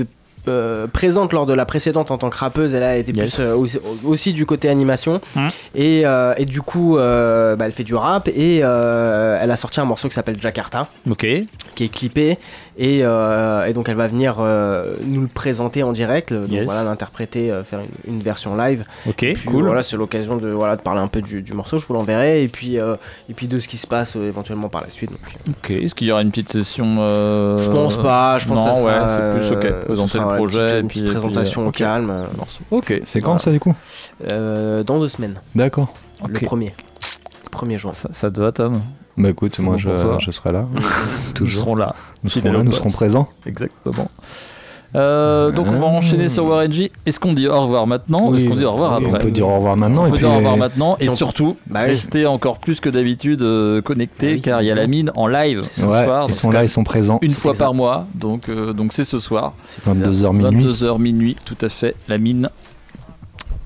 euh, présente lors de la précédente en tant que rappeuse. Elle a été Yes. plus euh, aussi, aussi du côté animation. Hum. Et, euh, et du coup, bah, elle fait du rap et elle a sorti un morceau qui s'appelle Jakarta, Ok. qui est clippé. Et, euh, et donc elle va venir euh, nous le présenter en direct, donc Yes. voilà, l'interpréter, euh, faire une, une version live. Ok, Puis, cool. Voilà, c'est l'occasion de, voilà, de parler un peu du, du morceau, je vous l'enverrai, et puis, et puis de ce qui se passe éventuellement par la suite. donc, Ok. Est-ce qu'il y aura une petite session Je pense pas, je pense non, ouais, c'est plus ok. Présenter le projet. une petite- présentation au calme. Ok. C'est quand ça du coup dans deux semaines, D'accord. le premier. Premier juin. Ça, ça te va, Tom Bah écoute, moi bon je, serai là. Nous serons là. Nous serons là, nous serons présents. Exactement. Euh, donc on va enchaîner sur Warren G. Est-ce qu'on dit au revoir maintenant ou Oui, est-ce qu'on dit au revoir oui, après On peut dire au revoir maintenant. On et peut puis dire au revoir maintenant et surtout Bah oui. rester encore plus que d'habitude euh, connecté Bah oui, car il y a la mine en live ce Ouais, soir. ils sont là, ils sont présents. une fois exact. par mois donc euh, donc c'est ce soir 22h minuit. 22h minuit tout à fait la mine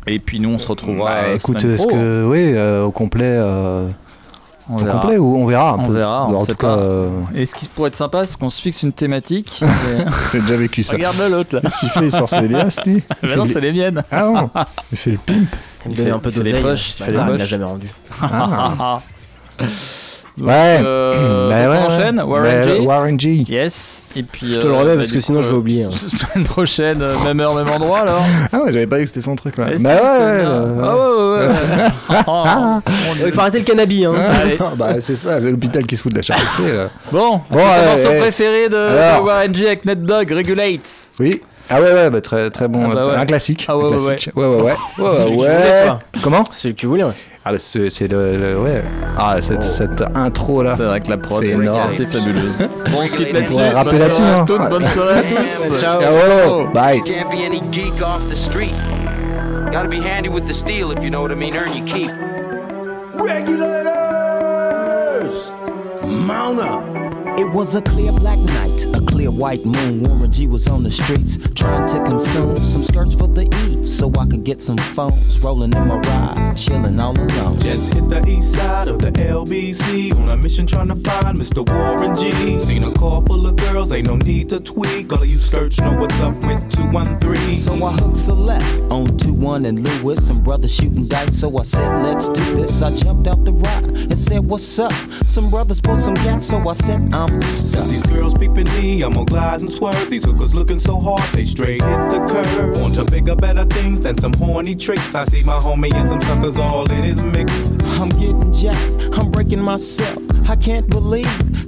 et puis nous on se retrouvera Bah, euh, écoute, est-ce que oui, euh, au complet, euh, on au verra. complet ou on verra un On peu. verra, on en sait tout cas, pas. euh, Et ce qui pourrait être sympa, c'est qu'on se fixe une thématique. j'ai déjà vécu ça. Regarde l'autre là. Qu'est-ce qu'il fait Il sort ses liasses, lui Il Mais fait non, les- c'est les miennes. Ah non Il fait le pimp. Il me Il donnait fait- un peu il fait les d'oseille. poches, il fait les bâtard, il l'a jamais rendu. Ah. Donc, Ouais. euh, Bah donc ouais, on ouais. enchaîne. Warren Bah, G. Warren G. Yes. Et puis. Je te le remets bah, parce que coup, sinon je vais euh, oublier, hein. Semaine prochaine, euh, même heure, même endroit alors. Ah ouais, j'avais pas vu que c'était son truc là. Ouais, bah ouais, c'est ouais, ouais, Ah ouais, ouais, ouais. Oh, Dieu. Il faut arrêter le cannabis. Hein. Allez. Ah, bah c'est ça, c'est l'hôpital qui se fout de la charité là. Bon, Bon, c'est ouais, morceau ouais. préféré de, Alors. de Warren G avec Ned Dog, Regulate. Oui. Ah ouais, ouais, bah très, très bon. Ah bah euh, ouais. Un classique. Ah ouais, un ouais, classique. ouais, ouais, ouais. Ouais, Celui ouais. voulais, toi. Comment? C'est que tu voulais. ouais. Ah c'est c'est le, le- ouais. Ah cette, cette intro là. C'est vrai que la prod C'est est énorme. assez fabuleuse. Bon, on se quitte là-dessus. hein. toutes, bonne soirée à tous. Ciao. Ciao. Bye. Can't be any geek off the street. Gotta be handy with the steel if you know what I mean. Earn your keep. Regulators! Mount up! It was a clear black night, a clear white moon. Warren G was on the streets trying to consume some skirts for the E so I could get some phones. Rolling in my ride, chilling all alone. Just hit the east side of the LBC on a mission trying to find Mr. Warren G. Seen a car full of girls, ain't no need to tweak. All of you search know what's up with 213. So I hooked a left on 2 1 and Lewis. Some brothers shooting dice, so I said, let's do this. I jumped out the ride and said, what's up? Some brothers pulled some gas, so I said, I'm stuck. Since these girls peeping me, I'm gonna glide and swerve. These hookers looking so hard, they straight hit the curve. On to bigger, better things than some horny tricks. I see my homie and some suckers all in his mix. I'm getting jacked, I'm breaking myself. I can't believe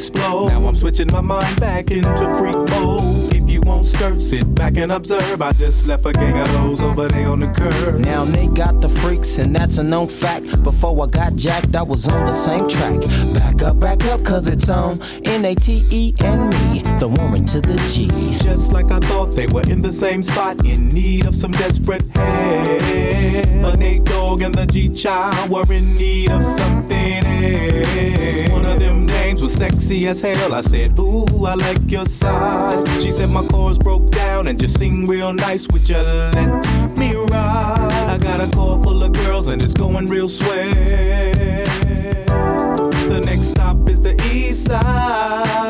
Explode. Now I'm switching my mind back into freak mode. Won't skirt, sit back and observe. I just left a gang of those over there on the curb. Now they got the freaks, and that's a known fact. Before I got jacked, I was on the same track. Back up, back up, cause it's on N A T E and me, the woman to the G. Just like I thought, they were in the same spot, in need of some desperate help. The Nate Dogg and the G Child were in need of something else. One of them names was sexy as hell. I said, Ooh, I like your size. She said my chords broke down and just sing real nice. with you let me ride? I got a car full of girls and it's going real swell. The next stop is the East Side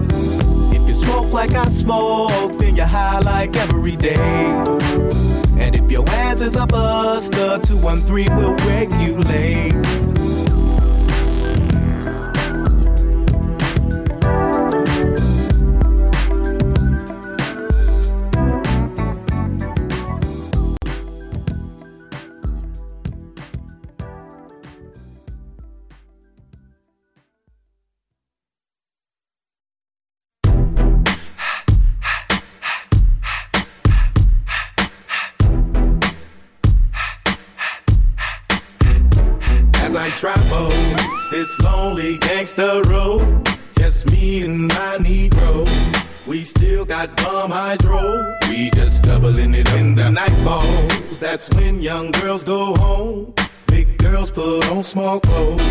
You smoke like I smoke, then you're high like every day. And if your ass is a buster, 213 will wake you As gangster road, just me and my Negro. We still got bomb hydro. We just doubling it in the night balls. That's when young girls go home. Big girls put on small clothes.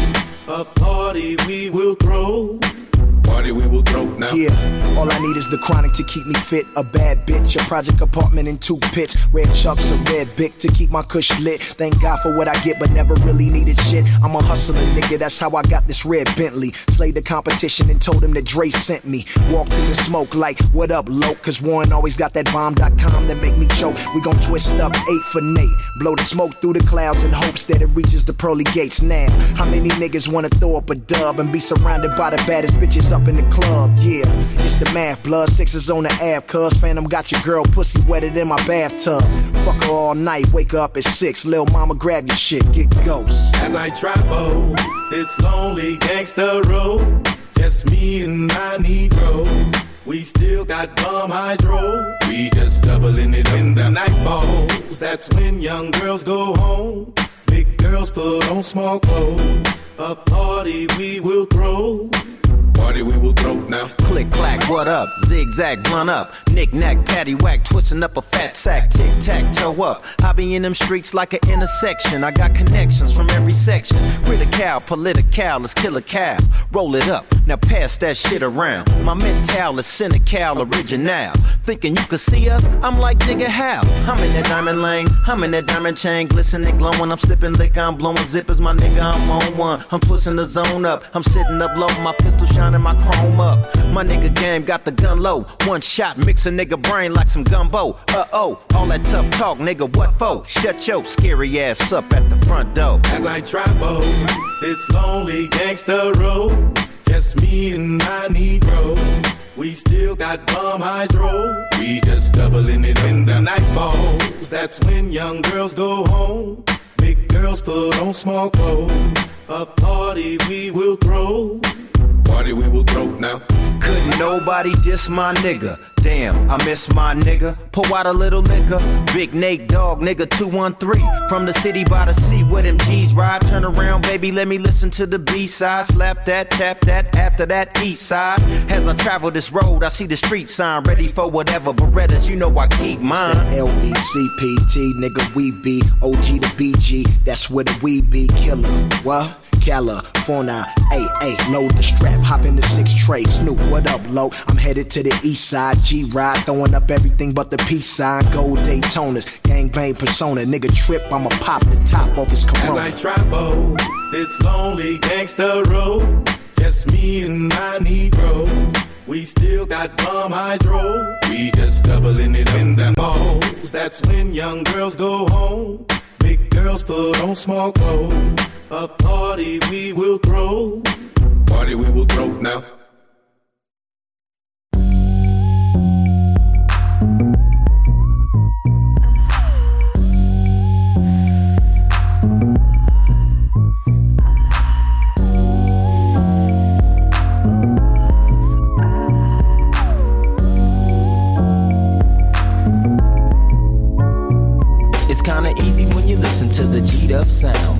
A party we will throw. Party we will throw now. Yeah, all I need is the chronic to keep me fit. A bad bitch, a project apartment in two pits. Red chucks, a red bic to keep my cush lit. Thank God for what I get, but never really needed shit. I'm a hustler, nigga, that's how I got this red Bentley. Slayed the competition and told him that Dre sent me. Walk through the smoke like, what up, loke? Cause Warren always got that bomb.com that make me choke. We gon' twist up eight for Nate. Blow the smoke through the clouds in hopes that it reaches the pearly gates now. How many niggas wanna throw up a dub and be surrounded by the baddest bitches up in the club? Yeah, it's the math. Blood sixes on the app, cuz Phantom got your girl pussy wetted in my bathtub. Fuck her all night, wake up at six. Lil' mama, grab your shit, get ghost. As I travel this lonely gangster road, just me and my Negroes. We still got bomb hydro. We just doubling it in the night balls. That's when young girls go home. Big girls put on small clothes. A party we will throw. Party we will throw now. Click clack, what up? Zigzag, blunt up. Knick knack, patty whack, twisting up a fat sack. Tic tac, toe up. I be in them streets like an intersection. I got connections from every section. Critical, political, let's kill a cow. Roll it up, now pass that shit around. My mental is cynical, original. Thinking you could see us? I'm like, nigga, how? I'm in that diamond lane, I'm in that diamond chain, glistening, glowing. I'm sipping liquor, I'm blowing zippers, my nigga, I'm on one. I'm twisting the zone up, I'm sitting up low, my pistol shining, my chrome up. My nigga game got the gun low. One shot, mix a nigga brain like some gumbo. Uh oh, all that tough talk, nigga, what for? Shut your scary ass up at the front door. As I travel this lonely gangster road, just me and my Negroes. We still got bomb hydro. We just doubling it in the night balls. That's when young girls go home. Big girls put on small clothes. A party we will throw. Party we will throw now. Couldn't nobody diss my nigga. Damn, I miss my nigga. Pour out a little liquor. Big Nate Dog, nigga 213. From the city by the sea where them G's ride. Turn around, baby, let me listen to the B side. Slap that, tap that, after that east side. As I travel this road, I see the street sign. Ready for whatever Berettas, you know I keep mine. LBCPT, nigga, we be OG to BG. That's where the we be killer. What? California, hey, hey, load the strap, hop in the six tray. Snoop, what up, low? I'm headed to the east side, G ride, throwing up everything but the peace sign. Gold Daytonas, gangbang persona, nigga trip, I'ma pop the top off his As. I travel this lonely gangster road, just me and my Negroes. We still got bomb hydro. We just doubling it in the balls. That's when young girls go home. Big girls put on small clothes. A party we will throw. Party we will throw now. The G'd up sound.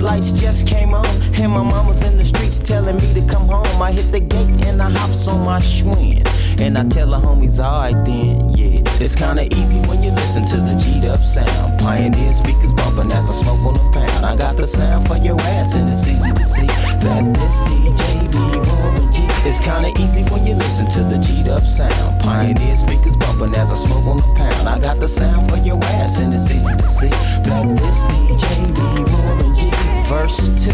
lights just came on, and my mama's in the streets telling me to come home. I hit the gate and I hops on my Schwinn, and I tell the homies, alright then, yeah. It's kinda easy when you listen to the G'd up sound. Pioneer speakers bumping as I smoke on the pound. I got the sound for your ass, and it's easy to see that this DJ be Warren. It's kinda easy when you listen to the G'd up sound. Pioneer speakers bumping as I smoke on the pound. I got the sound for your ass, and it's easy to see that this DJ be Warren G. Verse 2.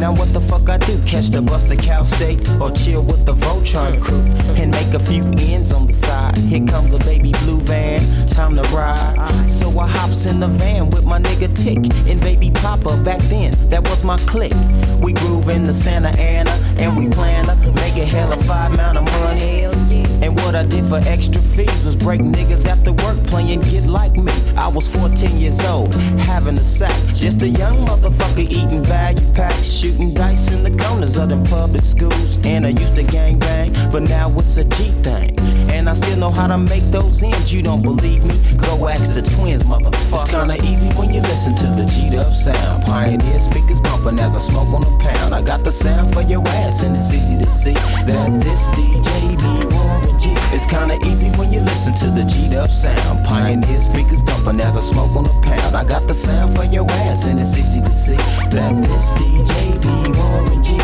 Now what the fuck I do? Catch the bus to Cal State or chill with the Voltron crew and make a few ends on the side. Here comes a baby blue van, time to ride. So I hops in the van with my nigga Tick and baby Papa. Back then, that was my clique. We groove in the Santa Ana and we plan to make a hell of five amount of money. And what I did for extra fees was break niggas after work playing Get Like Me. I was 14 years old, having a sack. Just a young motherfucker eating value packs, shooting dice in the corners of them public schools. And I used to gang bang, but now it's a G thing. And I still know how to make those ends. You don't believe me? Go ask the twins, motherfucker. It's kinda easy when you listen to the G'd up sound. Pioneer speakers bumping as I smoke on a pound. I got the sound for your ass, and it's easy to see that this DJ be Warren It's kinda easy when you listen to the G'd up sound. Pioneer speakers bumping as I smoke on a pound. I got the sound for your ass, and it's easy to see that this DJ be Warren G.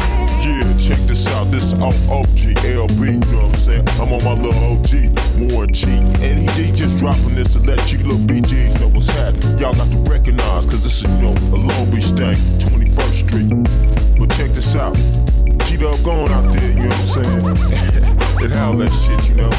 Yeah, check this out. This is off OG LB, you know what I'm saying? I'm on my little OG, Warren G. And he, just dropping this to let you little BGs know what's happening. Y'all got to recognize, cause this is, you know, a Long Beach thing, 21st Street. But check this out. G Dub going out there, you know what I'm saying? and how that shit, you know?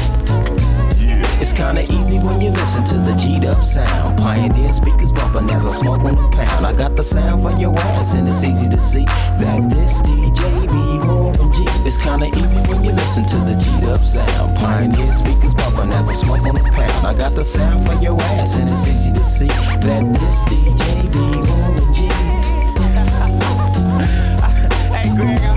It's kinda easy when you listen to the G'd up sound. Pioneer speakers bumping as I smoke on the pound. I got the sound for your ass, and it's easy to see that this DJ be Warren G. It's kinda easy when you listen to the G'd up sound. Pioneer speakers bumping as I smoke on the pound. I got the sound for your ass, and it's easy to see that this DJ be Warren G. hey, Greg,